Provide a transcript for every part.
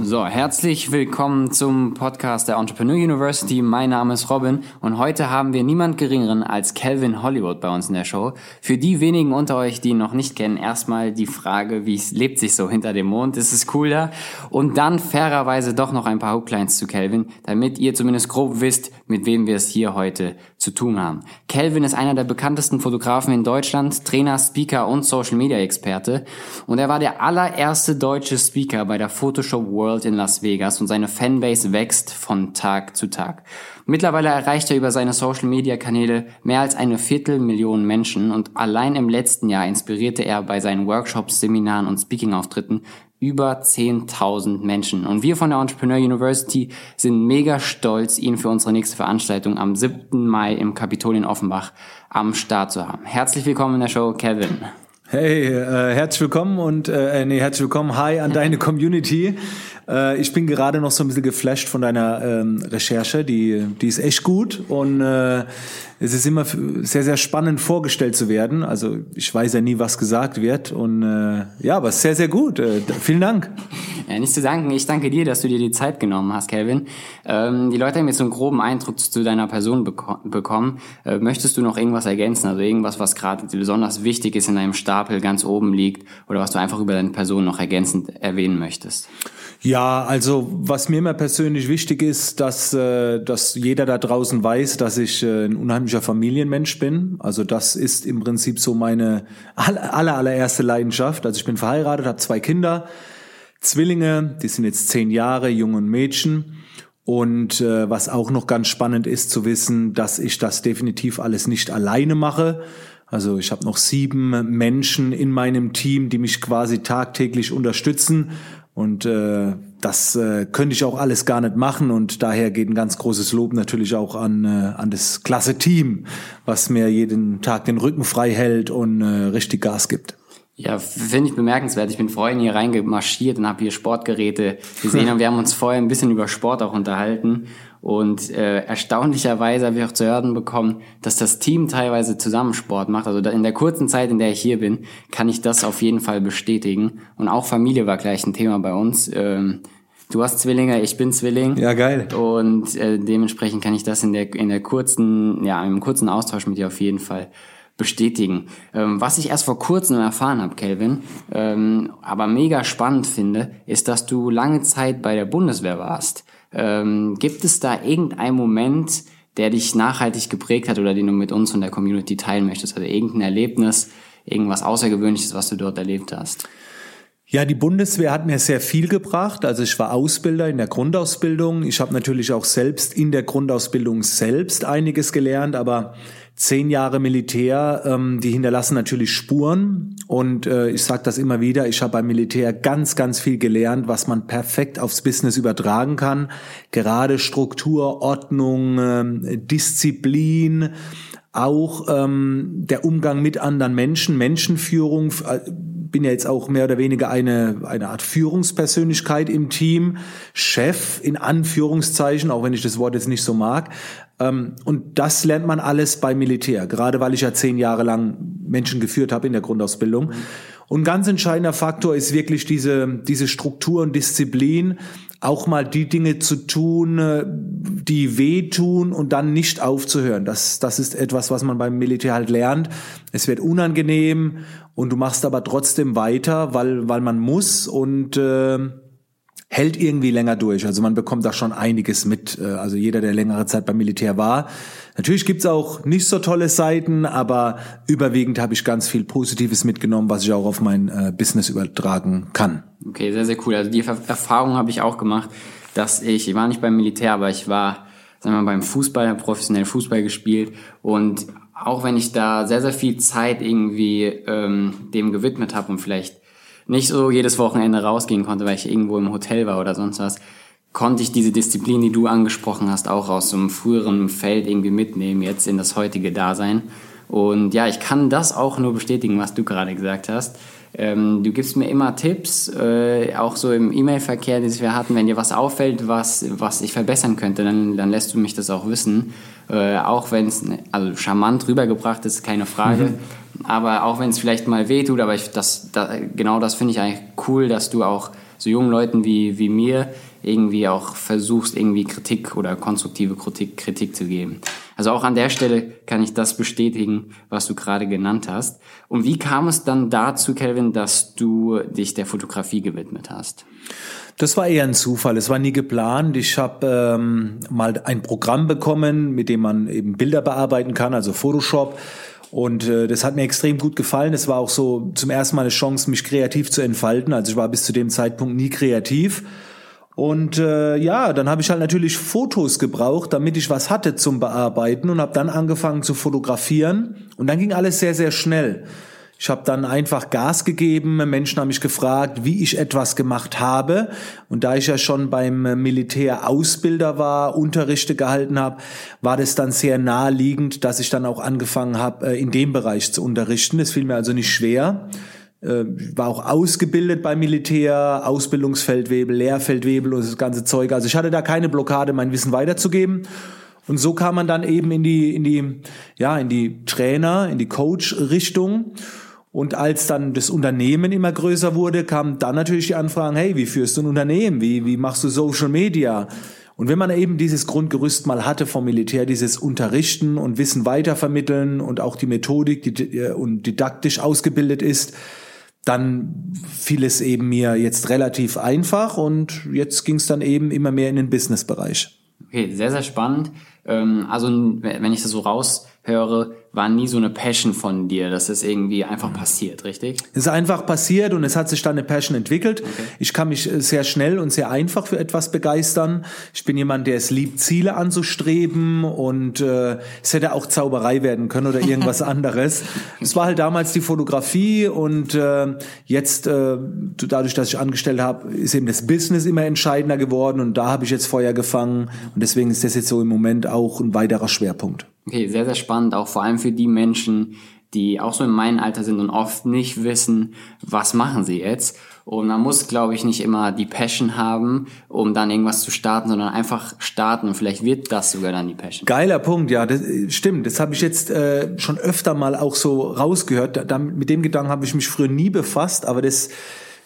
So, herzlich willkommen zum Podcast der Entrepreneur University. Mein Name ist Robin und heute haben wir niemand geringeren als Calvin Hollywood bei uns in der Show. Für die wenigen unter euch, die ihn noch nicht kennen, erstmal die Frage, wie lebt sich so hinter dem Mond? Ist es cooler? Und dann fairerweise doch noch ein paar Hooklines zu Calvin, damit ihr zumindest grob wisst, mit wem wir es hier heute zu tun haben. Calvin ist einer der bekanntesten Fotografen in Deutschland, Trainer, Speaker und Social Media Experte und er war der allererste deutsche Speaker bei der Photoshop World World in Las Vegas und seine Fanbase wächst von Tag zu Tag. Mittlerweile erreicht er über seine Social Media Kanäle mehr als eine Viertelmillion Menschen und allein im letzten Jahr inspirierte er bei seinen Workshops, Seminaren und Speaking-Auftritten über 10.000 Menschen. Und wir von der Entrepreneur University sind mega stolz, ihn für unsere nächste Veranstaltung am 7. Mai im Kapitol in Offenbach am Start zu haben. Herzlich willkommen in der Show, Kevin. Hey, äh, herzlich willkommen und äh, nee, herzlich willkommen, hi an deine Community. Äh, ich bin gerade noch so ein bisschen geflasht von deiner ähm, Recherche, die, die ist echt gut und äh, es ist immer sehr, sehr spannend vorgestellt zu werden. Also ich weiß ja nie, was gesagt wird. Und äh, ja, aber sehr, sehr gut. Äh, vielen Dank. Ja, nicht zu danken. Ich danke dir, dass du dir die Zeit genommen hast, Kelvin. Ähm, die Leute haben jetzt so einen groben Eindruck zu deiner Person beko bekommen. Äh, möchtest du noch irgendwas ergänzen? Also irgendwas, was gerade besonders wichtig ist in deinem Stapel ganz oben liegt oder was du einfach über deine Person noch ergänzend erwähnen möchtest? Ja, also was mir immer persönlich wichtig ist, dass, äh, dass jeder da draußen weiß, dass ich äh, ein unheimlicher Familienmensch bin. Also das ist im Prinzip so meine aller, allererste Leidenschaft. Also ich bin verheiratet, habe zwei Kinder, Zwillinge, die sind jetzt zehn Jahre, Junge und Mädchen. Und äh, was auch noch ganz spannend ist zu wissen, dass ich das definitiv alles nicht alleine mache. Also ich habe noch sieben Menschen in meinem Team, die mich quasi tagtäglich unterstützen und äh, das äh, könnte ich auch alles gar nicht machen und daher geht ein ganz großes Lob natürlich auch an, äh, an das klasse Team, was mir jeden Tag den Rücken frei hält und äh, richtig Gas gibt. Ja, finde ich bemerkenswert. Ich bin vorhin hier reingemarschiert und habe hier Sportgeräte gesehen und wir haben uns vorher ein bisschen über Sport auch unterhalten und äh, erstaunlicherweise habe ich auch zu hören bekommen, dass das Team teilweise zusammen Sport macht. Also in der kurzen Zeit, in der ich hier bin, kann ich das auf jeden Fall bestätigen. Und auch Familie war gleich ein Thema bei uns. Ähm, du hast Zwillinge, ich bin Zwilling. Ja, geil. Und äh, dementsprechend kann ich das in der, in der kurzen, ja, im kurzen Austausch mit dir auf jeden Fall bestätigen. Ähm, was ich erst vor kurzem erfahren habe, Kelvin, ähm, aber mega spannend finde, ist, dass du lange Zeit bei der Bundeswehr warst. Ähm, gibt es da irgendeinen Moment, der dich nachhaltig geprägt hat oder den du mit uns und der Community teilen möchtest? Also irgendein Erlebnis, irgendwas Außergewöhnliches, was du dort erlebt hast? Ja, die Bundeswehr hat mir sehr viel gebracht. Also ich war Ausbilder in der Grundausbildung. Ich habe natürlich auch selbst in der Grundausbildung selbst einiges gelernt, aber zehn Jahre Militär, ähm, die hinterlassen natürlich Spuren. Und äh, ich sage das immer wieder, ich habe beim Militär ganz, ganz viel gelernt, was man perfekt aufs Business übertragen kann. Gerade Struktur, Ordnung, ähm, Disziplin, auch ähm, der Umgang mit anderen Menschen, Menschenführung. Äh, bin ja jetzt auch mehr oder weniger eine, eine Art Führungspersönlichkeit im Team, Chef in Anführungszeichen, auch wenn ich das Wort jetzt nicht so mag. Ähm, und das lernt man alles beim Militär, gerade weil ich ja zehn Jahre lang Menschen geführt habe in der Grundausbildung. Und ganz entscheidender Faktor ist wirklich diese, diese Struktur und Disziplin, auch mal die Dinge zu tun, äh, die wehtun und dann nicht aufzuhören. Das, das ist etwas, was man beim Militär halt lernt. Es wird unangenehm und du machst aber trotzdem weiter, weil, weil man muss und äh, hält irgendwie länger durch. Also man bekommt da schon einiges mit. Äh, also jeder, der längere Zeit beim Militär war. Natürlich gibt's auch nicht so tolle Seiten, aber überwiegend habe ich ganz viel Positives mitgenommen, was ich auch auf mein äh, Business übertragen kann. Okay, sehr, sehr cool. Also die Erfahrung habe ich auch gemacht, dass ich, ich war nicht beim Militär, aber ich war, sagen wir mal, beim Fußball, habe professionell Fußball gespielt und auch wenn ich da sehr, sehr viel Zeit irgendwie ähm, dem gewidmet habe und vielleicht nicht so jedes Wochenende rausgehen konnte, weil ich irgendwo im Hotel war oder sonst was, konnte ich diese Disziplin, die du angesprochen hast, auch aus so einem früheren Feld irgendwie mitnehmen, jetzt in das heutige Dasein. Und ja, ich kann das auch nur bestätigen, was du gerade gesagt hast. Ähm, du gibst mir immer Tipps, äh, auch so im E-Mail-Verkehr, den wir hatten, wenn dir was auffällt, was, was ich verbessern könnte, dann, dann lässt du mich das auch wissen. Äh, auch wenn es ne, also charmant rübergebracht ist, keine Frage. Mhm. Aber auch wenn es vielleicht mal weh tut, aber ich, das, da, genau das finde ich eigentlich cool, dass du auch so jungen Leuten wie, wie mir irgendwie auch versuchst, irgendwie Kritik oder konstruktive Kritik, Kritik zu geben. Also auch an der Stelle kann ich das bestätigen, was du gerade genannt hast. Und wie kam es dann dazu, Kelvin, dass du dich der Fotografie gewidmet hast? Das war eher ein Zufall. Es war nie geplant. Ich habe ähm, mal ein Programm bekommen, mit dem man eben Bilder bearbeiten kann, also Photoshop. Und äh, das hat mir extrem gut gefallen. Es war auch so zum ersten Mal eine Chance, mich kreativ zu entfalten. Also ich war bis zu dem Zeitpunkt nie kreativ. Und äh, ja, dann habe ich halt natürlich Fotos gebraucht, damit ich was hatte zum Bearbeiten und habe dann angefangen zu fotografieren. Und dann ging alles sehr, sehr schnell. Ich habe dann einfach Gas gegeben. Menschen haben mich gefragt, wie ich etwas gemacht habe. Und da ich ja schon beim Militär Ausbilder war, Unterrichte gehalten habe, war das dann sehr naheliegend, dass ich dann auch angefangen habe, äh, in dem Bereich zu unterrichten. Das fiel mir also nicht schwer. Äh, war auch ausgebildet beim Militär, Ausbildungsfeldwebel, Lehrfeldwebel und das ganze Zeug. Also ich hatte da keine Blockade, mein Wissen weiterzugeben. Und so kam man dann eben in die, in die, ja, in die Trainer, in die Coach-Richtung. Und als dann das Unternehmen immer größer wurde, kamen dann natürlich die Anfragen, hey, wie führst du ein Unternehmen? Wie, wie machst du Social Media? Und wenn man eben dieses Grundgerüst mal hatte vom Militär, dieses Unterrichten und Wissen weitervermitteln und auch die Methodik die, und didaktisch ausgebildet ist, dann fiel es eben mir jetzt relativ einfach und jetzt ging es dann eben immer mehr in den Business-Bereich. Okay, sehr, sehr spannend. Ähm, also wenn ich das so raushöre, war nie so eine Passion von dir. Das ist irgendwie einfach passiert, richtig? Es ist einfach passiert und es hat sich dann eine Passion entwickelt. Okay. Ich kann mich äh, sehr schnell und sehr einfach für etwas begeistern. Ich bin jemand, der es liebt, Ziele anzustreben und äh, es hätte auch Zauberei werden können oder irgendwas anderes. Es war halt damals die Fotografie und äh, jetzt, äh, dadurch, dass ich angestellt habe, ist eben das Business immer entscheidender geworden und da habe ich jetzt Feuer gefangen und deswegen ist das jetzt so im Moment auch ein weiterer Schwerpunkt. Okay, sehr, sehr spannend, auch vor allem für die Menschen, die auch so in meinem Alter sind und oft nicht wissen, was machen sie jetzt. Und man muss, glaube ich, nicht immer die Passion haben, um dann irgendwas zu starten, sondern einfach starten und vielleicht wird das sogar dann die Passion. Geiler Punkt, ja, das stimmt. Das habe ich jetzt äh, schon öfter mal auch so rausgehört. Da, mit dem Gedanken habe ich mich früher nie befasst, aber das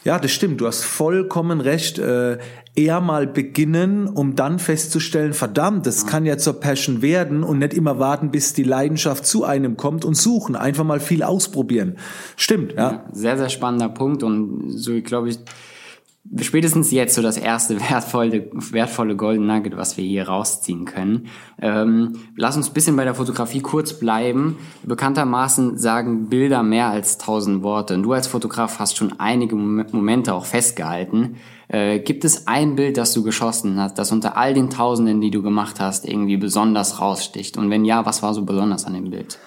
ja, das stimmt. Du hast vollkommen recht. Äh, eher mal beginnen, um dann festzustellen, verdammt, das kann ja zur Passion werden und nicht immer warten, bis die Leidenschaft zu einem kommt und suchen. Einfach mal viel ausprobieren. Stimmt, ja. ja sehr, sehr spannender Punkt und so, glaube ich, spätestens jetzt so das erste wertvolle, wertvolle Golden Nugget, was wir hier rausziehen können. Ähm, lass uns bisschen bei der Fotografie kurz bleiben. Bekanntermaßen sagen Bilder mehr als tausend Worte. Und du als Fotograf hast schon einige Momente auch festgehalten. Äh, gibt es ein Bild, das du geschossen hast, das unter all den Tausenden, die du gemacht hast, irgendwie besonders raussticht? Und wenn ja, was war so besonders an dem Bild?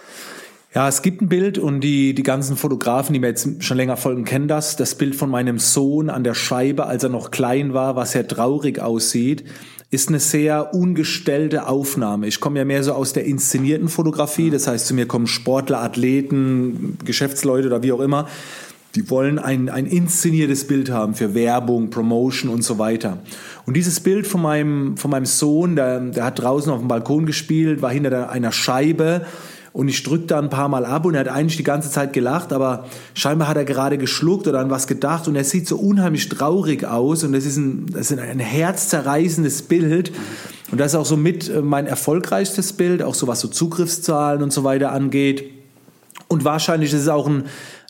Ja, es gibt ein Bild und die, die ganzen Fotografen, die mir jetzt schon länger folgen, kennen das. Das Bild von meinem Sohn an der Scheibe, als er noch klein war, was sehr traurig aussieht, ist eine sehr ungestellte Aufnahme. Ich komme ja mehr so aus der inszenierten Fotografie. Das heißt, zu mir kommen Sportler, Athleten, Geschäftsleute oder wie auch immer. Die wollen ein, ein inszeniertes Bild haben für Werbung, Promotion und so weiter. Und dieses Bild von meinem, von meinem Sohn, der, der hat draußen auf dem Balkon gespielt, war hinter einer Scheibe und ich drückte da ein paar Mal ab und er hat eigentlich die ganze Zeit gelacht, aber scheinbar hat er gerade geschluckt oder an was gedacht und er sieht so unheimlich traurig aus und das ist ein, das ist ein herzzerreißendes Bild und das ist auch so mit äh, mein erfolgreichstes Bild, auch so was so Zugriffszahlen und so weiter angeht. Und wahrscheinlich ist es auch ein,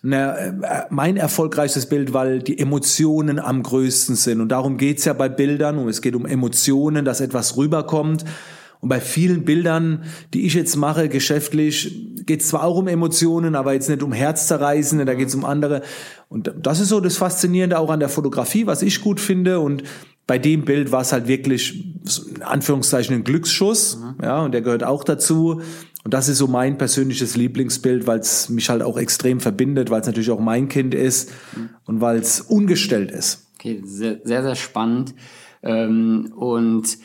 eine, äh, mein erfolgreichstes Bild, weil die Emotionen am größten sind. Und darum geht's ja bei Bildern. Und es geht um Emotionen, dass etwas rüberkommt. Und bei vielen Bildern, die ich jetzt mache, geschäftlich, geht es zwar auch um Emotionen, aber jetzt nicht um Herzzerreißende, da geht es um andere. Und das ist so das Faszinierende auch an der Fotografie, was ich gut finde. Und bei dem Bild war es halt wirklich, in Anführungszeichen, ein Glücksschuss. Mhm. Ja, und der gehört auch dazu. Und das ist so mein persönliches Lieblingsbild, weil es mich halt auch extrem verbindet, weil es natürlich auch mein Kind ist mhm. und weil es ungestellt ist. Okay, sehr, sehr, sehr spannend. Ähm, und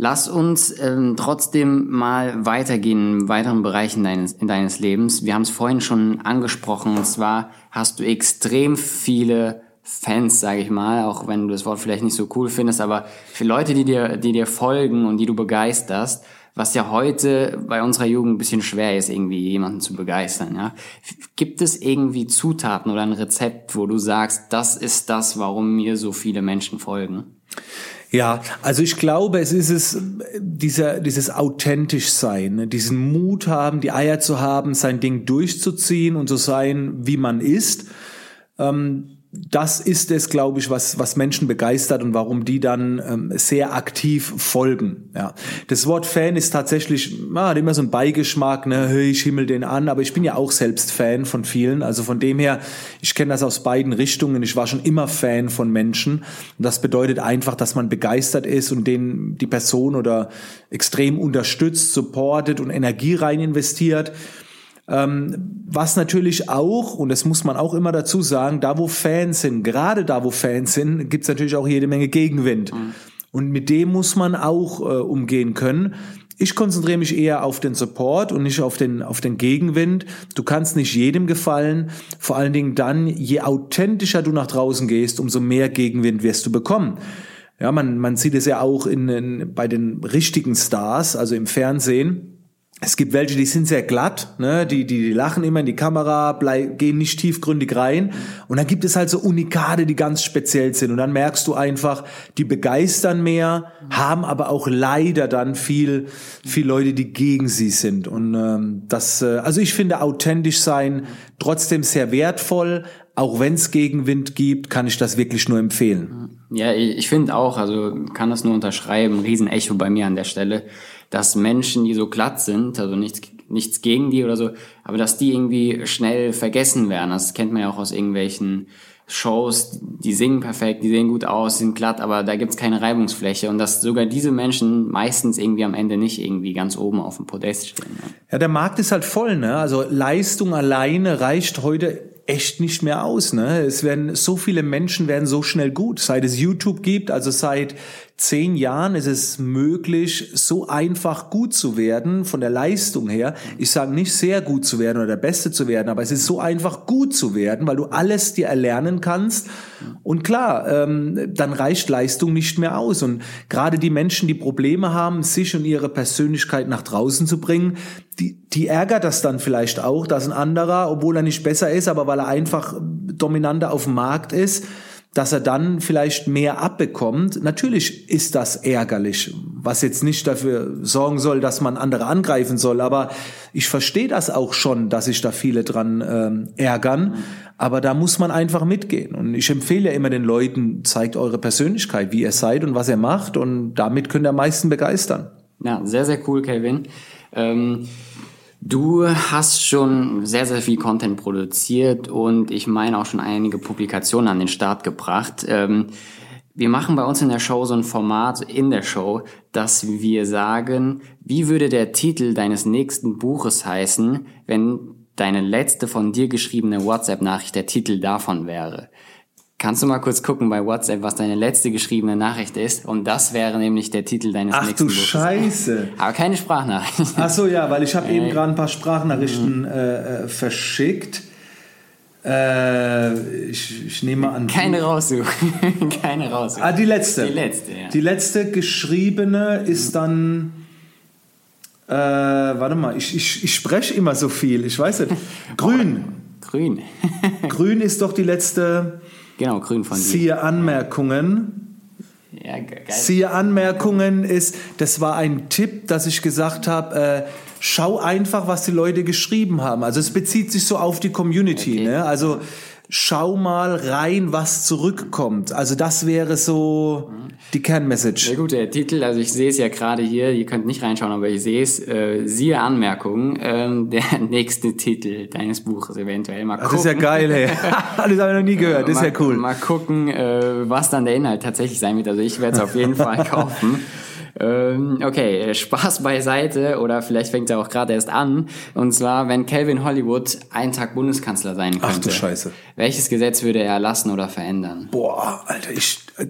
lass uns ähm, trotzdem mal weitergehen in weiteren Bereichen deines, in deines Lebens. Wir haben es vorhin schon angesprochen, und zwar hast du extrem viele Fans, sage ich mal, auch wenn du das Wort vielleicht nicht so cool findest, aber für Leute, die dir, die dir folgen und die du begeisterst, was ja heute bei unserer Jugend ein bisschen schwer ist, irgendwie jemanden zu begeistern. Ja? Gibt es irgendwie Zutaten oder ein Rezept, wo du sagst, das ist das, warum mir so viele Menschen folgen? Ja, also ich glaube, es ist es, dieser, dieses authentisch sein, ne? diesen Mut haben, die Eier zu haben, sein Ding durchzuziehen und zu sein, wie man ist. Ähm, das ist es, glaube ich, was, was Menschen begeistert und warum die dann ähm, sehr aktiv folgen. Ja. Das Wort Fan ist tatsächlich, ah, hat immer so ein Beigeschmack, ne, ich himmel den an, aber ich bin ja auch selbst Fan von vielen. Also von dem her, ich kenne das aus beiden Richtungen. Ich war schon immer Fan von Menschen. Und das bedeutet einfach, dass man begeistert ist und den die Person oder extrem unterstützt, supportet und Energie rein investiert. Ähm, was natürlich auch, und das muss man auch immer dazu sagen, da wo Fans sind, gerade da wo Fans sind, gibt's natürlich auch jede Menge Gegenwind. Mhm. Und mit dem muss man auch äh, umgehen können. Ich konzentriere mich eher auf den Support und nicht auf den, auf den Gegenwind. Du kannst nicht jedem gefallen. Vor allen Dingen dann, je authentischer du nach draußen gehst, umso mehr Gegenwind wirst du bekommen. Ja, man, man sieht es ja auch in, in, bei den richtigen Stars, also im Fernsehen es gibt welche, die sind sehr glatt, ne? die, die, die lachen immer in die Kamera, bleib, gehen nicht tiefgründig rein. Und dann gibt es halt so Unikade, die ganz speziell sind. Und dann merkst du einfach, die begeistern mehr, haben aber auch leider dann viel, viel Leute, die gegen sie sind. Und ähm, das, äh, also ich finde authentisch sein trotzdem sehr wertvoll. Auch wenn es Gegenwind gibt, kann ich das wirklich nur empfehlen. Ja, ich finde auch, also kann das nur unterschreiben, Riesenecho bei mir an der Stelle dass Menschen, die so glatt sind, also nichts, nichts gegen die oder so, aber dass die irgendwie schnell vergessen werden. Das kennt man ja auch aus irgendwelchen Shows, die singen perfekt, die sehen gut aus, sind glatt, aber da gibt's keine Reibungsfläche und dass sogar diese Menschen meistens irgendwie am Ende nicht irgendwie ganz oben auf dem Podest stehen. Ja, ja der Markt ist halt voll, ne? Also Leistung alleine reicht heute echt nicht mehr aus. Ne? Es werden so viele Menschen werden so schnell gut, seit es YouTube gibt, also seit zehn Jahren ist es möglich, so einfach gut zu werden von der Leistung her. Ich sage nicht sehr gut zu werden oder der Beste zu werden, aber es ist so einfach gut zu werden, weil du alles dir erlernen kannst. Und klar, ähm, dann reicht Leistung nicht mehr aus. Und gerade die Menschen, die Probleme haben, sich und ihre Persönlichkeit nach draußen zu bringen, die, die ärgert das dann vielleicht auch, dass ein anderer, obwohl er nicht besser ist, aber weil er einfach dominanter auf dem Markt ist, dass er dann vielleicht mehr abbekommt. Natürlich ist das ärgerlich, was jetzt nicht dafür sorgen soll, dass man andere angreifen soll. Aber ich verstehe das auch schon, dass sich da viele dran ähm, ärgern. Aber da muss man einfach mitgehen. Und ich empfehle ja immer den Leuten, zeigt eure Persönlichkeit, wie ihr seid und was ihr macht. Und damit könnt ihr am meisten begeistern. Ja, sehr, sehr cool, Kelvin. Ähm Du hast schon sehr, sehr viel Content produziert und ich meine auch schon einige Publikationen an den Start gebracht. Ähm, wir machen bei uns in der Show so ein Format in der Show, dass wir sagen, wie würde der Titel deines nächsten Buches heißen, wenn deine letzte von dir geschriebene WhatsApp-Nachricht der Titel davon wäre. Kannst du mal kurz gucken bei WhatsApp, was deine letzte geschriebene Nachricht ist? Und das wäre nämlich der Titel deines Ach, nächsten Buches. Ach du Scheiße. Aber keine Sprachnachricht. Ach so, ja, weil ich habe äh, eben gerade ein paar Sprachnachrichten äh, äh, verschickt. Äh, ich, ich, nehme an. Keine raussuchen. keine raussuchen. Ah, die letzte. Die letzte, ja. Die letzte geschriebene ist dann. Äh, warte mal, ich, ich, ich spreche immer so viel. Ich weiß nicht. Grün. Grün. grün ist doch die letzte. Genau, grün von dir. Siehe Anmerkungen. Ja, geil. Siehe Anmerkungen ist, das war ein Tipp, dass ich gesagt habe, äh, schau einfach, was die Leute geschrieben haben. Also es bezieht sich so auf die Community. Okay. Ne? Also schau mal rein, was zurückkommt. Also das wäre so die Kernmessage. Sehr gut, der Titel, also ich sehe es ja gerade hier, ihr könnt nicht reinschauen, aber ich sehe es, äh, siehe Anmerkung, ähm, der nächste Titel deines Buches eventuell. Mal gucken. Das ist ja geil, hey. das habe ich noch nie gehört, das ist ja cool. Mal gucken, äh, was dann der Inhalt tatsächlich sein wird. Also ich werde es auf jeden Fall kaufen. Ähm, okay, Spaß beiseite oder vielleicht fängt er auch gerade erst an. Und zwar, wenn Calvin Hollywood einen Tag Bundeskanzler sein könnte. Ach du Scheiße. Welches Gesetz würde er erlassen oder verändern? Boah, Alter, ich, äh,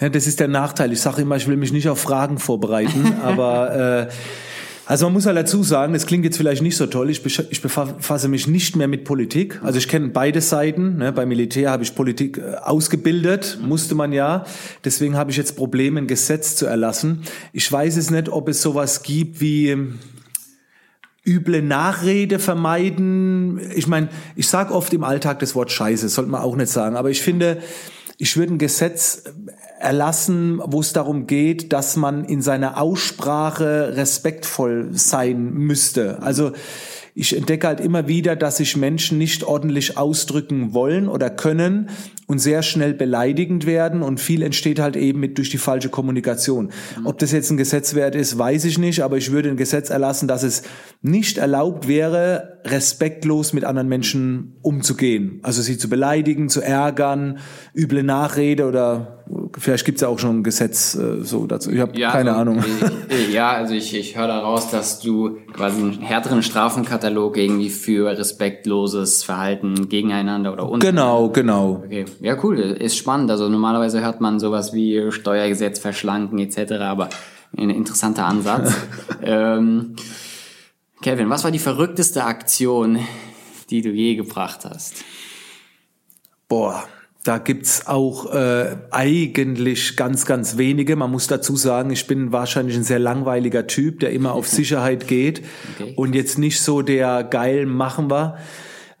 ja, das ist der Nachteil. Ich sage immer, ich will mich nicht auf Fragen vorbereiten, aber äh, also man muss halt dazu sagen, das klingt jetzt vielleicht nicht so toll, ich, ich befasse mich nicht mehr mit Politik. Also ich kenne beide Seiten. Ne? Beim Militär habe ich Politik äh, ausgebildet, musste man ja. Deswegen habe ich jetzt Probleme, ein Gesetz zu erlassen. Ich weiß es nicht, ob es sowas gibt wie ähm, üble Nachrede vermeiden. Ich meine, ich sage oft im Alltag das Wort Scheiße, sollte man auch nicht sagen. Aber ich finde, ich würde ein Gesetz erlassen, wo es darum geht, dass man in seiner Aussprache respektvoll sein müsste. Also ich entdecke halt immer wieder, dass sich Menschen nicht ordentlich ausdrücken wollen oder können und sehr schnell beleidigend werden und viel entsteht halt eben mit durch die falsche Kommunikation. Ob das jetzt ein Gesetz wert ist, weiß ich nicht, aber ich würde ein Gesetz erlassen, dass es nicht erlaubt wäre, respektlos mit anderen Menschen umzugehen. Also sie zu beleidigen, zu ärgern, üble Nachrede oder vielleicht gibt es ja auch schon ein Gesetz äh, so dazu. Ich habe ja, keine also, Ahnung. Äh, ja, also ich, ich höre daraus, dass du quasi einen härteren Strafenkatalog irgendwie für respektloses Verhalten gegeneinander oder untereinander. Genau, genau. Okay. Ja, cool, ist spannend. Also normalerweise hört man sowas wie Steuergesetz verschlanken etc., aber ein interessanter Ansatz. ähm, Kevin, was war die verrückteste Aktion, die du je gebracht hast? Boah, da gibt's auch äh, eigentlich ganz, ganz wenige. Man muss dazu sagen, ich bin wahrscheinlich ein sehr langweiliger Typ, der immer auf Sicherheit geht okay. und jetzt nicht so der geil machen war.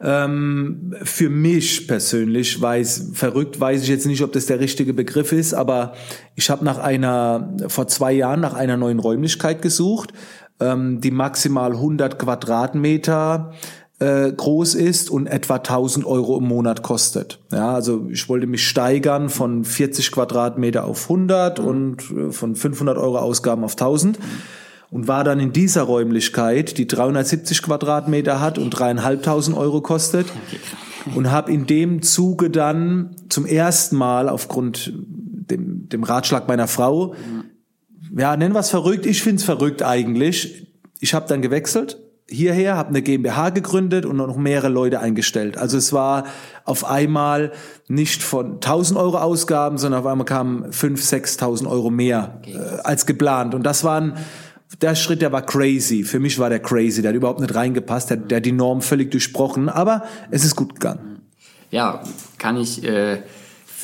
Ähm, für mich persönlich weiß, verrückt weiß ich jetzt nicht, ob das der richtige Begriff ist, aber ich habe nach einer, vor zwei Jahren nach einer neuen Räumlichkeit gesucht, ähm, die maximal 100 Quadratmeter äh, groß ist und etwa 1000 Euro im Monat kostet. Ja, also ich wollte mich steigern von 40 Quadratmeter auf 100 mhm. und äh, von 500 Euro Ausgaben auf 1000. Und war dann in dieser Räumlichkeit, die 370 Quadratmeter hat und dreieinhalbtausend Euro kostet. Und habe in dem Zuge dann zum ersten Mal aufgrund dem, dem Ratschlag meiner Frau, ja, nennen wir es verrückt, ich find's verrückt eigentlich. Ich habe dann gewechselt hierher, habe eine GmbH gegründet und noch mehrere Leute eingestellt. Also es war auf einmal nicht von 1000 Euro Ausgaben, sondern auf einmal kamen 5.000, 6.000 Euro mehr äh, als geplant. Und das waren der Schritt, der war crazy. Für mich war der crazy. Der hat überhaupt nicht reingepasst. Der, der hat die Norm völlig durchbrochen. Aber es ist gut gegangen. Ja, kann ich, äh,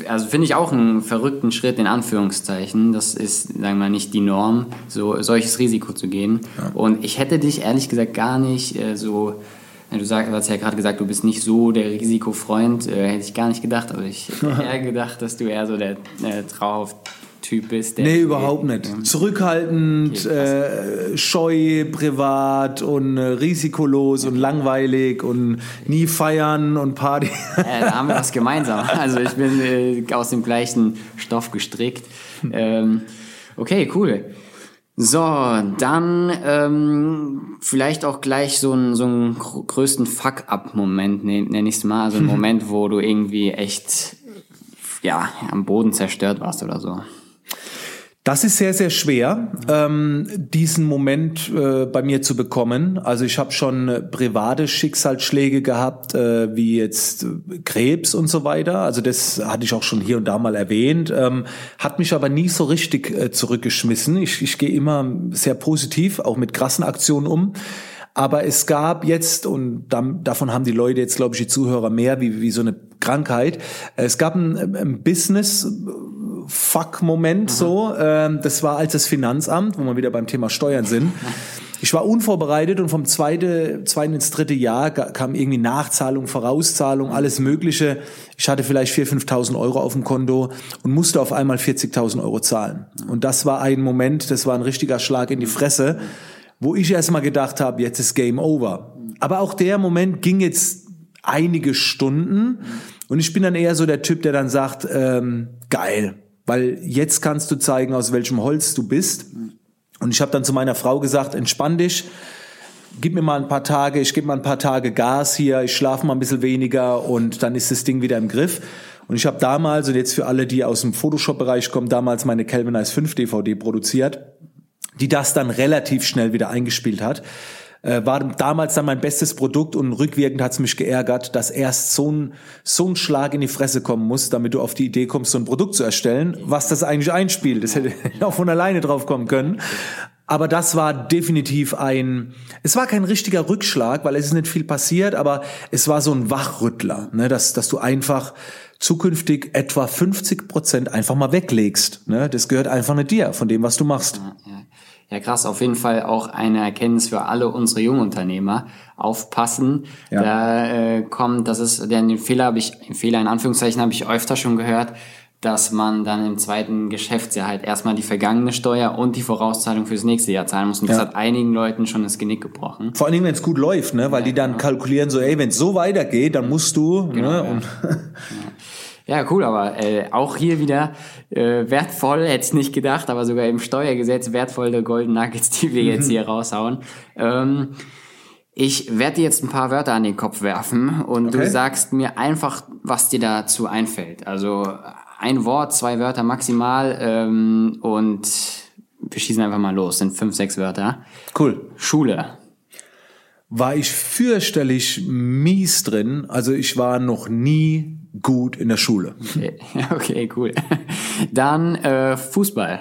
also finde ich auch einen verrückten Schritt in Anführungszeichen. Das ist, sagen wir mal, nicht die Norm, so solches Risiko zu gehen. Ja. Und ich hätte dich ehrlich gesagt gar nicht äh, so Du sag, hast ja gerade gesagt, du bist nicht so der Risikofreund. Äh, hätte ich gar nicht gedacht. Also ich hätte eher gedacht, dass du eher so der äh, Trauhaft Typ bist. nee, überhaupt nicht. Ja. Zurückhaltend, okay, äh, scheu, privat und äh, risikolos und langweilig und nie feiern und Party. Ja, da haben wir was gemeinsam. Also ich bin äh, aus dem gleichen Stoff gestrickt. Ähm, okay, cool. So, dann ähm, vielleicht auch gleich so einen so einen größten Fuck-up-Moment, nenne ich es mal. Also einen Moment, wo du irgendwie echt ja, am Boden zerstört warst oder so. Das ist sehr, sehr schwer, ähm, diesen Moment äh, bei mir zu bekommen. Also ich habe schon private Schicksalsschläge gehabt, äh, wie jetzt Krebs und so weiter. Also das hatte ich auch schon hier und da mal erwähnt. Ähm, hat mich aber nie so richtig äh, zurückgeschmissen. Ich, ich gehe immer sehr positiv, auch mit krassen Aktionen um. Aber es gab jetzt, und davon haben die Leute jetzt, glaube ich, die Zuhörer mehr, wie, wie so eine Krankheit. Es gab ein, ein Business, Fuck-Moment so. Ähm, das war als das Finanzamt, wo wir wieder beim Thema Steuern sind. Ich war unvorbereitet und vom zweite, zweiten ins dritte Jahr kam irgendwie Nachzahlung, Vorauszahlung, alles Mögliche. Ich hatte vielleicht 4.000, 5.000 Euro auf dem Konto und musste auf einmal 40.000 Euro zahlen. Und das war ein Moment, das war ein richtiger Schlag in die Fresse, wo ich erst mal gedacht habe, jetzt ist Game Over. Aber auch der Moment ging jetzt einige Stunden und ich bin dann eher so der Typ, der dann sagt, ähm, geil, weil jetzt kannst du zeigen, aus welchem Holz du bist. Und ich habe dann zu meiner Frau gesagt, entspann dich, gib mir mal ein paar Tage, ich gebe mal ein paar Tage Gas hier, ich schlafe mal ein bisschen weniger und dann ist das Ding wieder im Griff. Und ich habe damals, und jetzt für alle, die aus dem Photoshop-Bereich kommen, damals meine Calvin Ice 5 DVD produziert. die das dann relativ schnell wieder eingespielt hat. Äh, war damals dann mein bestes Produkt und rückwirkend hat's mich geärgert, dass erst so ein, so ein Schlag in die Fresse kommen muss, damit du auf die Idee kommst, so ein Produkt zu erstellen, was das eigentlich einspielt. Das hätte auch von alleine drauf kommen können. Aber das war definitiv ein, es war kein richtiger Rückschlag, weil es ist nicht viel passiert, aber es war so ein Wachrüttler, ne, dass, dass du einfach zukünftig etwa 50 Prozent einfach mal weglegst. Ne? Das gehört einfach nicht dir, von dem, was du machst. Ja, ja. Ja, krass, auf jeden Fall auch eine Erkenntnis für alle unsere Jungunternehmer. Aufpassen. Ja. Da äh, kommt, das ist, den Fehler habe ich, Fehler in Anführungszeichen habe ich öfter schon gehört, dass man dann im zweiten Geschäftsjahr halt erstmal die vergangene Steuer und die Vorauszahlung fürs nächste Jahr zahlen muss. Und das ja. hat einigen Leuten schon das Genick gebrochen. Vor allen Dingen, wenn es gut läuft, ne? weil ja, die dann genau. kalkulieren so, ey, wenn es so weitergeht, dann musst du. Genau, ne? Ja, cool, aber äh, auch hier wieder äh, wertvoll, hätte ich nicht gedacht, aber sogar im Steuergesetz wertvolle Golden Nuggets, die wir jetzt hier raushauen. Ähm, ich werde dir jetzt ein paar Wörter an den Kopf werfen und okay. du sagst mir einfach, was dir dazu einfällt. Also ein Wort, zwei Wörter maximal ähm, und wir schießen einfach mal los. Sind fünf, sechs Wörter. Cool. Schule. War ich fürchterlich mies drin. Also ich war noch nie gut in der Schule. Okay, okay cool. Dann äh, Fußball.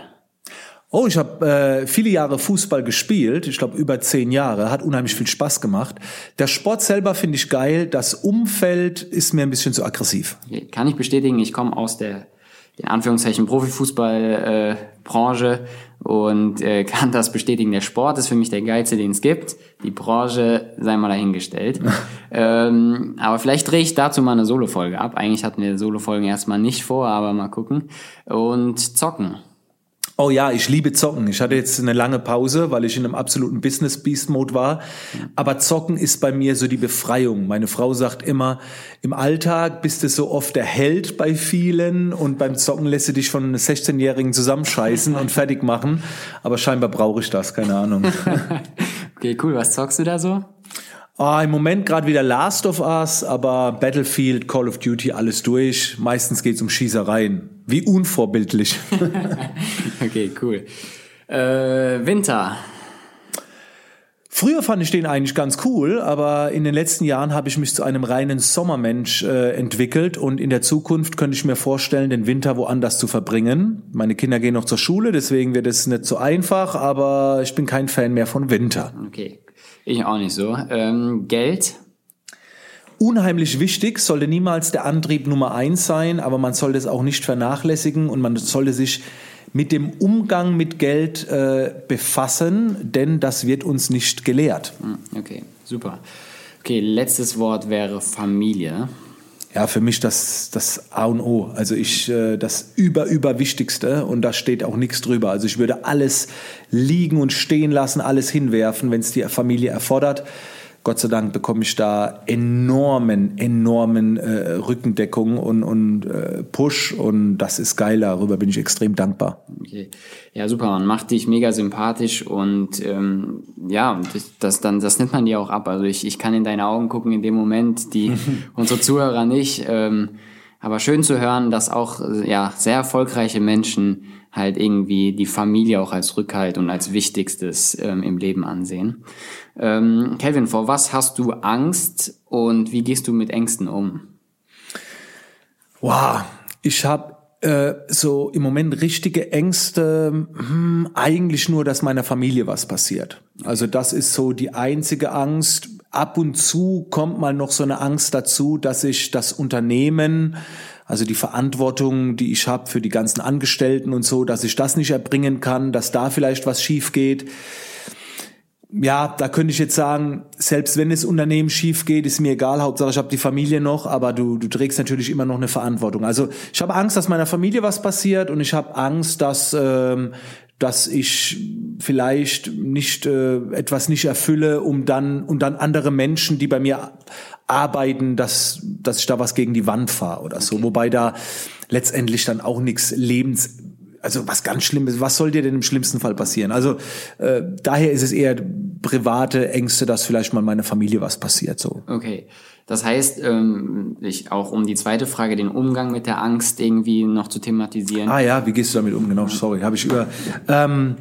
Oh, ich habe äh, viele Jahre Fußball gespielt, ich glaube über zehn Jahre, hat unheimlich viel Spaß gemacht. Der Sport selber finde ich geil, das Umfeld ist mir ein bisschen zu aggressiv. Kann ich bestätigen, ich komme aus der in Anführungszeichen Profifußballbranche äh, und äh, kann das bestätigen. Der Sport ist für mich der geilste, den es gibt. Die Branche sei mal dahingestellt. ähm, aber vielleicht drehe ich dazu mal eine Solo-Folge ab. Eigentlich hatten wir Solo-Folgen erstmal nicht vor, aber mal gucken. Und zocken. Oh ja, ich liebe Zocken. Ich hatte jetzt eine lange Pause, weil ich in einem absoluten Business Beast Mode war. Aber Zocken ist bei mir so die Befreiung. Meine Frau sagt immer, im Alltag bist du so oft der Held bei vielen und beim Zocken lässt du dich von einem 16-Jährigen zusammenscheißen und fertig machen. Aber scheinbar brauche ich das, keine Ahnung. okay, cool. Was zockst du da so? Ah, Im Moment gerade wieder Last of Us, aber Battlefield, Call of Duty, alles durch. Meistens geht's um Schießereien. Wie unvorbildlich. okay, cool. Äh, Winter. Früher fand ich den eigentlich ganz cool, aber in den letzten Jahren habe ich mich zu einem reinen Sommermensch äh, entwickelt und in der Zukunft könnte ich mir vorstellen, den Winter woanders zu verbringen. Meine Kinder gehen noch zur Schule, deswegen wird es nicht so einfach, aber ich bin kein Fan mehr von Winter. Okay, ich auch nicht so. Ähm, Geld? Unheimlich wichtig, sollte niemals der Antrieb Nummer eins sein, aber man sollte es auch nicht vernachlässigen und man sollte sich mit dem Umgang mit Geld äh, befassen, denn das wird uns nicht gelehrt. Hm, okay, super. Okay, letztes Wort wäre Familie. Ja, für mich das, das A und O. Also ich, äh, das über, über Wichtigste und da steht auch nichts drüber. Also ich würde alles liegen und stehen lassen, alles hinwerfen, wenn es die Familie erfordert. Gott sei Dank bekomme ich da enormen, enormen äh, Rückendeckung und, und äh, Push und das ist geil, darüber bin ich extrem dankbar. Okay. Ja, super, man macht dich mega sympathisch und ähm, ja, das, das, dann, das nimmt man dir auch ab. Also ich, ich kann in deine Augen gucken in dem Moment, die unsere Zuhörer nicht. Ähm, aber schön zu hören, dass auch ja, sehr erfolgreiche Menschen halt irgendwie die Familie auch als Rückhalt und als Wichtigstes ähm, im Leben ansehen. Ähm, Kevin, vor was hast du Angst und wie gehst du mit Ängsten um? Wow, ich habe äh, so im Moment richtige Ängste, hm, eigentlich nur, dass meiner Familie was passiert. Also das ist so die einzige Angst. Ab und zu kommt mal noch so eine Angst dazu, dass ich das Unternehmen also die Verantwortung, die ich habe für die ganzen Angestellten und so, dass ich das nicht erbringen kann, dass da vielleicht was schief geht. Ja, da könnte ich jetzt sagen, selbst wenn das Unternehmen schief geht, ist mir egal, Hauptsache ich habe die Familie noch, aber du, du trägst natürlich immer noch eine Verantwortung. Also ich habe Angst, dass meiner Familie was passiert und ich habe Angst, dass ähm, dass ich vielleicht nicht äh, etwas nicht erfülle, um dann und dann andere Menschen, die bei mir arbeiten, dass dass ich da was gegen die Wand fahre oder so, okay. wobei da letztendlich dann auch nichts lebens also was ganz Schlimmes, was soll dir denn im schlimmsten Fall passieren? Also äh, daher ist es eher private Ängste, dass vielleicht mal meiner Familie was passiert. So. Okay. Das heißt, ähm, ich auch um die zweite Frage, den Umgang mit der Angst irgendwie noch zu thematisieren. Ah ja, wie gehst du damit um? Genau, sorry, habe ich über. Ähm,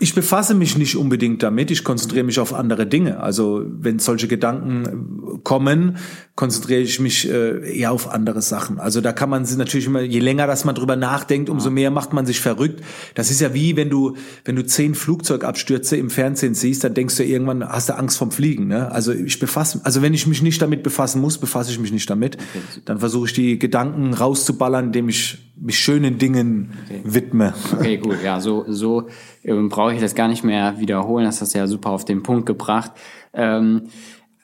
ich befasse mich nicht unbedingt damit, ich konzentriere mich auf andere Dinge. Also wenn solche Gedanken kommen, konzentriere ich mich äh, eher auf andere Sachen. Also da kann man sich natürlich immer, je länger dass man drüber nachdenkt, umso mehr macht man sich verrückt. Das ist ja wie, wenn du, wenn du zehn Flugzeugabstürze im Fernsehen siehst, dann denkst du irgendwann, hast du Angst vom Fliegen. Ne? Also ich befasse, also wenn ich mich nicht damit befassen muss, befasse ich mich nicht damit. Dann versuche ich die Gedanken rauszuballern, indem ich mich schönen Dingen Okay. widme. Okay, gut. Ja, so, so brauche ich das gar nicht mehr wiederholen. Das hast du ja super auf den Punkt gebracht. Ähm,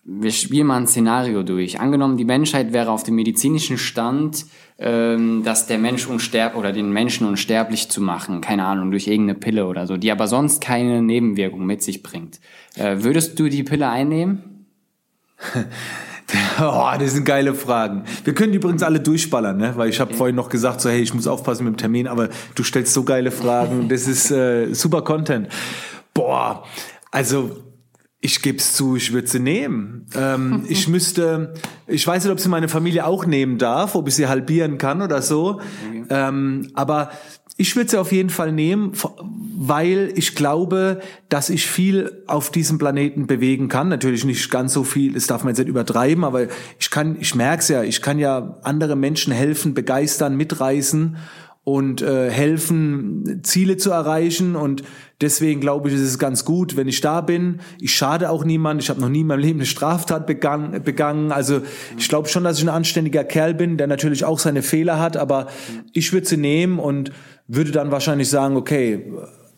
wir spielen mal ein Szenario durch. Angenommen, die Menschheit wäre auf dem medizinischen Stand, ähm, dass der Mensch unsterblich oder den Menschen unsterblich zu machen, keine Ahnung, durch irgendeine Pille oder so, die aber sonst keine Nebenwirkung mit sich bringt. Äh, würdest du die Pille einnehmen? Oh, das sind geile Fragen. Wir können übrigens alle durchballern, ne? weil ich habe vorhin noch gesagt, so hey, ich muss aufpassen mit dem Termin, aber du stellst so geile Fragen. Das ist äh, super Content. Boah, also ich gebe es zu, ich würde sie nehmen. Ähm, ich müsste, ich weiß nicht, ob sie meine Familie auch nehmen darf, ob ich sie halbieren kann oder so. Ähm, aber ich würde sie auf jeden Fall nehmen, weil ich glaube, dass ich viel auf diesem Planeten bewegen kann. Natürlich nicht ganz so viel, das darf man jetzt nicht übertreiben, aber ich kann, ich merke es ja, ich kann ja andere Menschen helfen, begeistern, mitreißen und äh, helfen, Ziele zu erreichen. Und deswegen glaube ich, ist es ganz gut, wenn ich da bin. Ich schade auch niemand. Ich habe noch nie in meinem Leben eine Straftat begangen. begangen. Also ich glaube schon, dass ich ein anständiger Kerl bin, der natürlich auch seine Fehler hat. Aber ich würde sie nehmen und würde dann wahrscheinlich sagen, okay,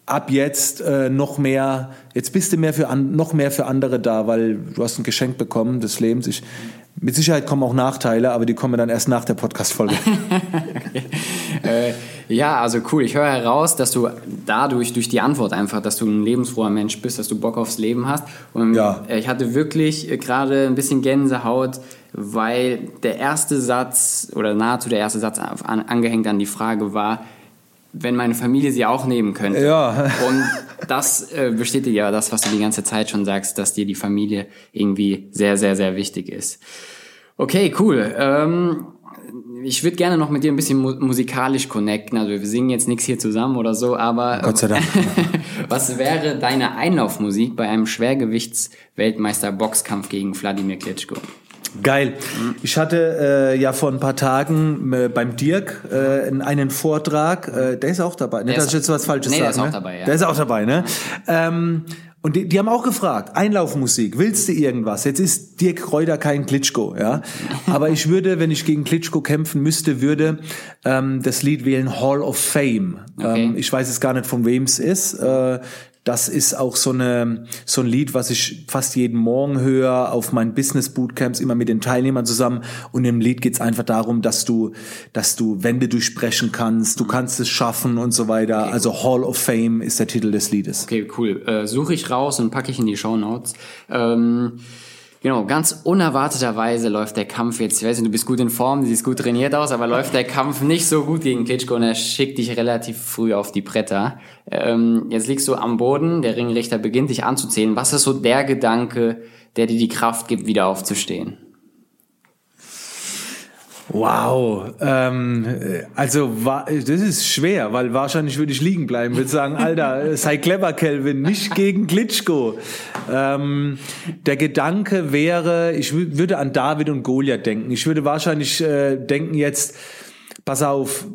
ab jetzt äh, noch mehr, jetzt bist du mehr für an, noch mehr für andere da, weil du hast ein Geschenk bekommen des Lebens. Ich, mit Sicherheit kommen auch Nachteile, aber die kommen dann erst nach der Podcast-Folge. äh, ja, also cool. Ich höre heraus, dass du dadurch, durch die Antwort einfach, dass du ein lebensfroher Mensch bist, dass du Bock aufs Leben hast. Und Ja. äh, ich hatte wirklich äh, gerade ein bisschen Gänsehaut, weil der erste Satz oder nahezu der erste Satz an, angehängt an die Frage war, wenn meine Familie sie auch nehmen könnte. Ja. Und das äh, bestätigt ja das, was du die ganze Zeit schon sagst, dass dir die Familie irgendwie sehr, sehr, sehr wichtig ist. Okay, cool. Ähm, ich würde gerne noch mit dir ein bisschen mu musikalisch connecten. Also wir singen jetzt nichts hier zusammen oder so, aber Gott sei Dank. was wäre deine Einlaufmusik bei einem Schwergewichts-Weltmeister-Boxkampf gegen Wladimir Klitschko? Geil. Ich hatte äh, ja vor ein paar Tagen äh, beim Dirk äh, einen Vortrag, äh, der ist auch dabei. Nicht, Der dass ist- ich jetzt was Falsches Nee, der sage. ist auch ne? dabei, ja. Der ist auch dabei, ne? Ähm, und die, die haben auch gefragt, Einlaufmusik, willst du irgendwas? Jetzt ist Dirk Kräuter kein Klitschko, ja. Aber ich würde, wenn ich gegen Klitschko kämpfen müsste, würde ähm, das Lied wählen Hall of Fame. Okay. Ähm, ich weiß es gar nicht, von wem es ist. Äh, das ist auch so, eine, so ein Lied, was ich fast jeden Morgen höre auf meinen Business Bootcamps, immer mit den Teilnehmern zusammen. Und im Lied geht's einfach darum, dass du, dass du Wände durchbrechen kannst, du kannst es schaffen und so weiter. Also Hall of Fame ist der Titel des Liedes. Okay, cool. Äh, Suche ich raus und packe ich in die Show Notes. Ähm, genau, ganz unerwarteterweise läuft der Kampf jetzt. Ich weiß nicht, du bist gut in Form, du siehst gut trainiert aus, aber läuft der Kampf nicht so gut gegen Klitschko und er schickt dich relativ früh auf die Bretter. Ähm, jetzt liegst du am Boden, der Ringrichter beginnt dich anzuzählen. Was ist so der Gedanke, der dir die Kraft gibt, wieder aufzustehen? Wow, ähm, also wa- das ist schwer, weil wahrscheinlich würde ich liegen bleiben, würde sagen, Alter, sei clever, Kelvin, nicht gegen Klitschko. Ähm, der Gedanke wäre, ich wü- würde an David und Goliath denken. Ich würde wahrscheinlich äh, denken jetzt, pass auf,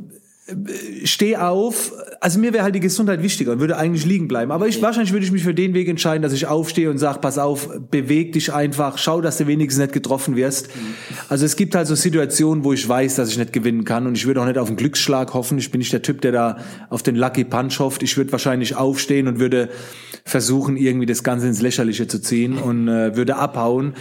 steh auf. Also mir wäre halt die Gesundheit wichtiger und würde eigentlich liegen bleiben. Aber ich, wahrscheinlich würde ich mich für den Weg entscheiden, dass ich aufstehe und sage, pass auf, beweg dich einfach, schau, dass du wenigstens nicht getroffen wirst. Also es gibt halt so Situationen, wo ich weiß, dass ich nicht gewinnen kann und ich würde auch nicht auf einen Glücksschlag hoffen. Ich bin nicht der Typ, der da auf den Lucky Punch hofft. Ich würde wahrscheinlich aufstehen und würde versuchen, irgendwie das Ganze ins Lächerliche zu ziehen und äh, würde abhauen.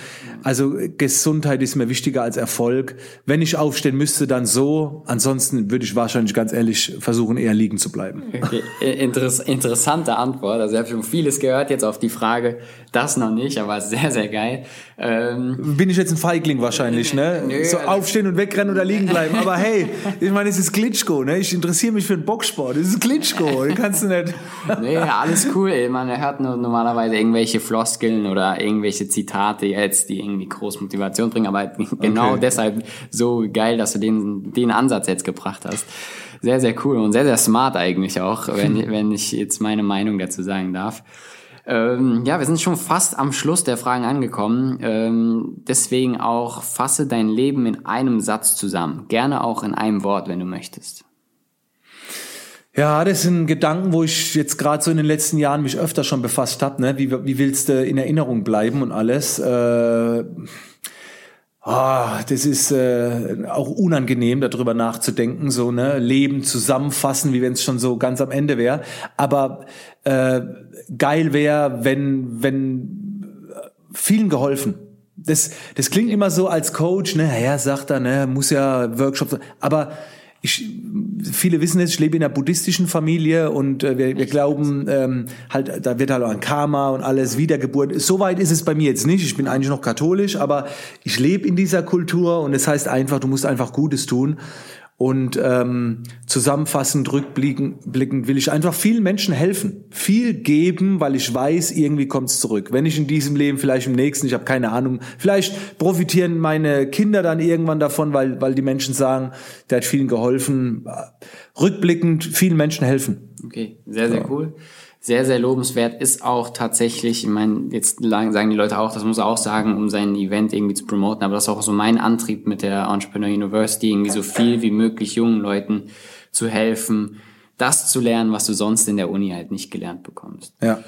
Also Gesundheit ist mir wichtiger als Erfolg. Wenn ich aufstehen müsste, dann so. Ansonsten würde ich wahrscheinlich ganz ehrlich versuchen, eher liegen zu bleiben. Okay, interess interessante Antwort. Also ich habe schon vieles gehört jetzt auf die Frage, das noch nicht, aber sehr, sehr geil. Ähm, Bin ich jetzt ein Feigling wahrscheinlich, ne? Nö, so also- aufstehen und wegrennen oder liegen bleiben. Aber hey, ich meine, es ist Klitschko, ne? Ich interessiere mich für den Boxsport. Es ist Klitschko, den kannst du nicht. nee, alles cool. ey. Man hört nur normalerweise irgendwelche Floskeln oder irgendwelche Zitate jetzt, die irgendwie groß Motivation bringen, aber genau Okay. deshalb so geil, dass du den, den Ansatz jetzt gebracht hast. Sehr, sehr cool und sehr, sehr smart eigentlich auch, wenn, wenn ich jetzt meine Meinung dazu sagen darf. Ähm, ja, wir sind schon fast am Schluss der Fragen angekommen. Ähm, deswegen auch fasse dein Leben in einem Satz zusammen. Gerne auch in einem Wort, wenn du möchtest. Ja, das sind Gedanken, wo ich jetzt gerade so in den letzten Jahren mich öfter schon befasst habe. Ne? Wie, wie willst du in Erinnerung bleiben und alles? Äh, oh, das ist äh, auch unangenehm, darüber nachzudenken, so ne Leben zusammenfassen, wie wenn es schon so ganz am Ende wäre. Aber äh, geil wäre, wenn wenn vielen geholfen. Das, das klingt immer so als Coach, ne, ja, sagt er, ne, muss ja Workshops, aber ich, viele wissen es, ich lebe in einer buddhistischen Familie und äh, wir, wir glauben ähm, halt, da wird halt auch ein Karma und alles Wiedergeburt. Soweit ist es bei mir jetzt nicht. Ich bin eigentlich noch katholisch, aber ich lebe in dieser Kultur und es das heißt einfach, du musst einfach Gutes tun. Und ähm, zusammenfassend, rückblickend will ich einfach vielen Menschen helfen, viel geben, weil ich weiß, irgendwie kommt's zurück. Wenn ich in diesem Leben, vielleicht im nächsten, ich habe keine Ahnung, vielleicht profitieren meine Kinder dann irgendwann davon, weil, weil die Menschen sagen, der hat vielen geholfen. Rückblickend vielen Menschen helfen. Okay, sehr, sehr ja. cool sehr, sehr lobenswert ist auch tatsächlich, ich meine, jetzt sagen die Leute auch, das muss er auch sagen, um sein Event irgendwie zu promoten, aber das ist auch so mein Antrieb mit der Entrepreneur University, irgendwie so viel wie möglich jungen Leuten zu helfen, das zu lernen, was du sonst in der Uni halt nicht gelernt bekommst. Ja.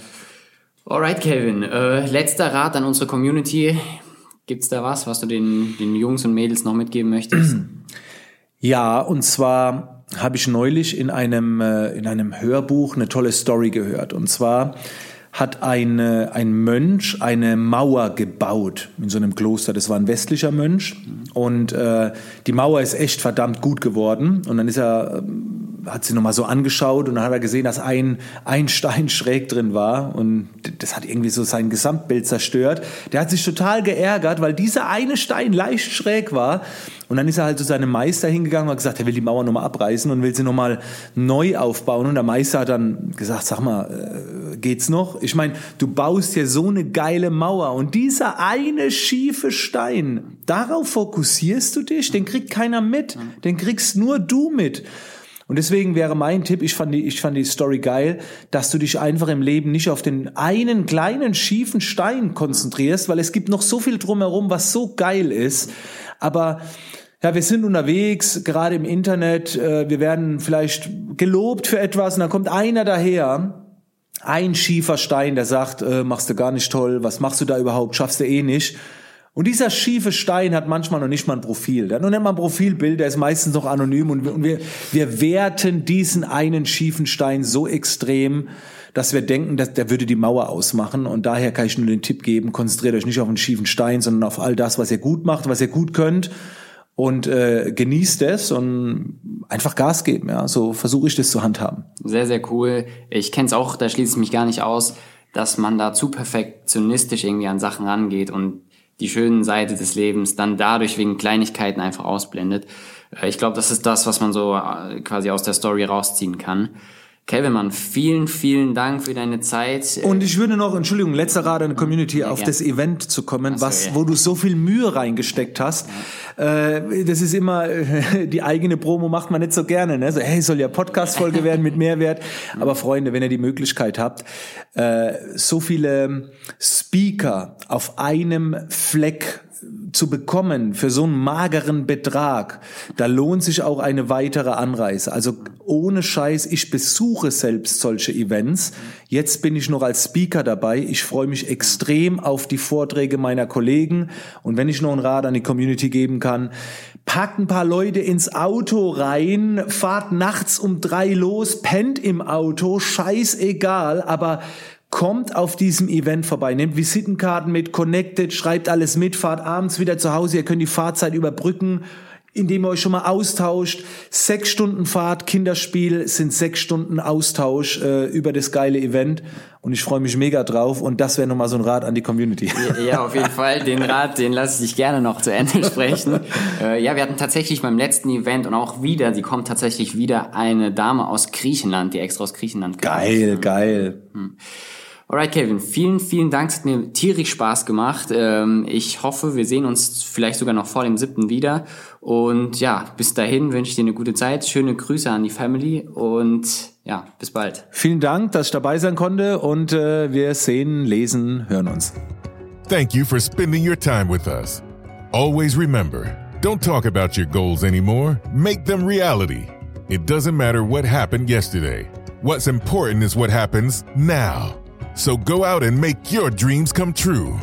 Alright, Kelvin. Äh, letzter Rat an unsere Community. Gibt's da was, was du den, den Jungs und Mädels noch mitgeben möchtest? Ja, und zwar habe ich neulich in einem, äh, in einem Hörbuch eine tolle Story gehört. Und zwar hat ein, ein Mönch eine Mauer gebaut in so einem Kloster. Das war ein westlicher Mönch. Und äh, die Mauer ist echt verdammt gut geworden. Und dann ist er, ähm, hat sie nochmal so angeschaut und dann hat er gesehen, dass ein, ein Stein schräg drin war. Und das hat irgendwie so sein Gesamtbild zerstört. Der hat sich total geärgert, weil dieser eine Stein leicht schräg war. Und dann ist er halt zu seinem Meister hingegangen und hat gesagt, er will die Mauer nochmal abreißen und will sie nochmal neu aufbauen. Und der Meister hat dann gesagt, sag mal, äh, geht's noch? Ich meine, du baust hier so eine geile Mauer und dieser eine schiefe Stein, darauf fokussierst du dich, den kriegt keiner mit, den kriegst nur du mit. Und deswegen wäre mein Tipp, ich fand, die, ich fand die Story geil, dass du dich einfach im Leben nicht auf den einen kleinen schiefen Stein konzentrierst, weil es gibt noch so viel drumherum, was so geil ist. Aber ja, wir sind unterwegs, gerade im Internet, äh, wir werden vielleicht gelobt für etwas und dann kommt einer daher, ein schiefer Stein, der sagt, äh, machst du gar nicht toll, was machst du da überhaupt, schaffst du eh nicht. Und dieser schiefe Stein hat manchmal noch nicht mal ein Profil. Nicht mal ein Profilbild, der ist meistens noch anonym und wir, wir werten diesen einen schiefen Stein so extrem, dass wir denken, dass der würde die Mauer ausmachen. Und daher kann ich nur den Tipp geben, konzentriert euch nicht auf einen schiefen Stein, sondern auf all das, was ihr gut macht, was ihr gut könnt und äh, genießt es und einfach Gas geben. Ja, so versuche ich das zu handhaben. Sehr, sehr cool. Ich kenne es auch, da schließe ich mich gar nicht aus, dass man da zu perfektionistisch irgendwie an Sachen rangeht und die schönen Seite des Lebens dann dadurch wegen Kleinigkeiten einfach ausblendet. Äh, ich glaube, das ist das, was man so äh, quasi aus der Story rausziehen kann. Kelvin, Mann, vielen, vielen Dank für deine Zeit. Und ich würde noch, Entschuldigung, letzter Rat an die Community, ja, auf gern. das Event zu kommen, so, was, ja. wo du so viel Mühe reingesteckt hast. Ja. Äh, das ist immer, die eigene Promo macht man nicht so gerne. Ne? So, hey, soll ja Podcast-Folge werden mit Mehrwert. Aber Freunde, wenn ihr die Möglichkeit habt, äh, so viele Speaker auf einem Fleck zu bekommen für so einen mageren Betrag, da lohnt sich auch eine weitere Anreise. Also ohne Scheiß, ich besuche selbst solche Events. Jetzt bin ich noch als Speaker dabei. Ich freue mich extrem auf die Vorträge meiner Kollegen. Und wenn ich noch einen Rat an die Community geben kann, packt ein paar Leute ins Auto rein, fahrt nachts um drei los, pennt im Auto, scheißegal, aber kommt auf diesem Event vorbei, nehmt Visitenkarten mit, connected, schreibt alles mit, fahrt abends wieder zu Hause, ihr könnt die Fahrzeit überbrücken, indem ihr euch schon mal austauscht. Sechs Stunden Fahrt, Kinderspiel sind sechs Stunden Austausch äh, über das geile Event und ich freue mich mega drauf und das wäre nochmal so ein Rat an die Community. Ja, ja, auf jeden Fall, den Rat, den lasse ich gerne noch zu Ende sprechen. äh, ja, wir hatten tatsächlich beim letzten Event und auch wieder, die kommt tatsächlich wieder eine Dame aus Griechenland, die extra aus Griechenland kam. Geil, geil. Hm. Alright, Kevin, vielen, vielen Dank. Es hat mir tierisch Spaß gemacht. Ähm, ich hoffe, wir sehen uns vielleicht sogar noch vor dem siebten wieder. Und ja, bis dahin wünsche ich dir eine gute Zeit. Schöne Grüße an die Family und ja, bis bald. Vielen Dank, dass ich dabei sein konnte und äh, wir sehen, lesen, hören uns. Thank you for spending your time with us. Always remember, don't talk about your goals anymore, make them reality. It doesn't matter what happened yesterday. What's important is what happens now. So go out and make your dreams come true.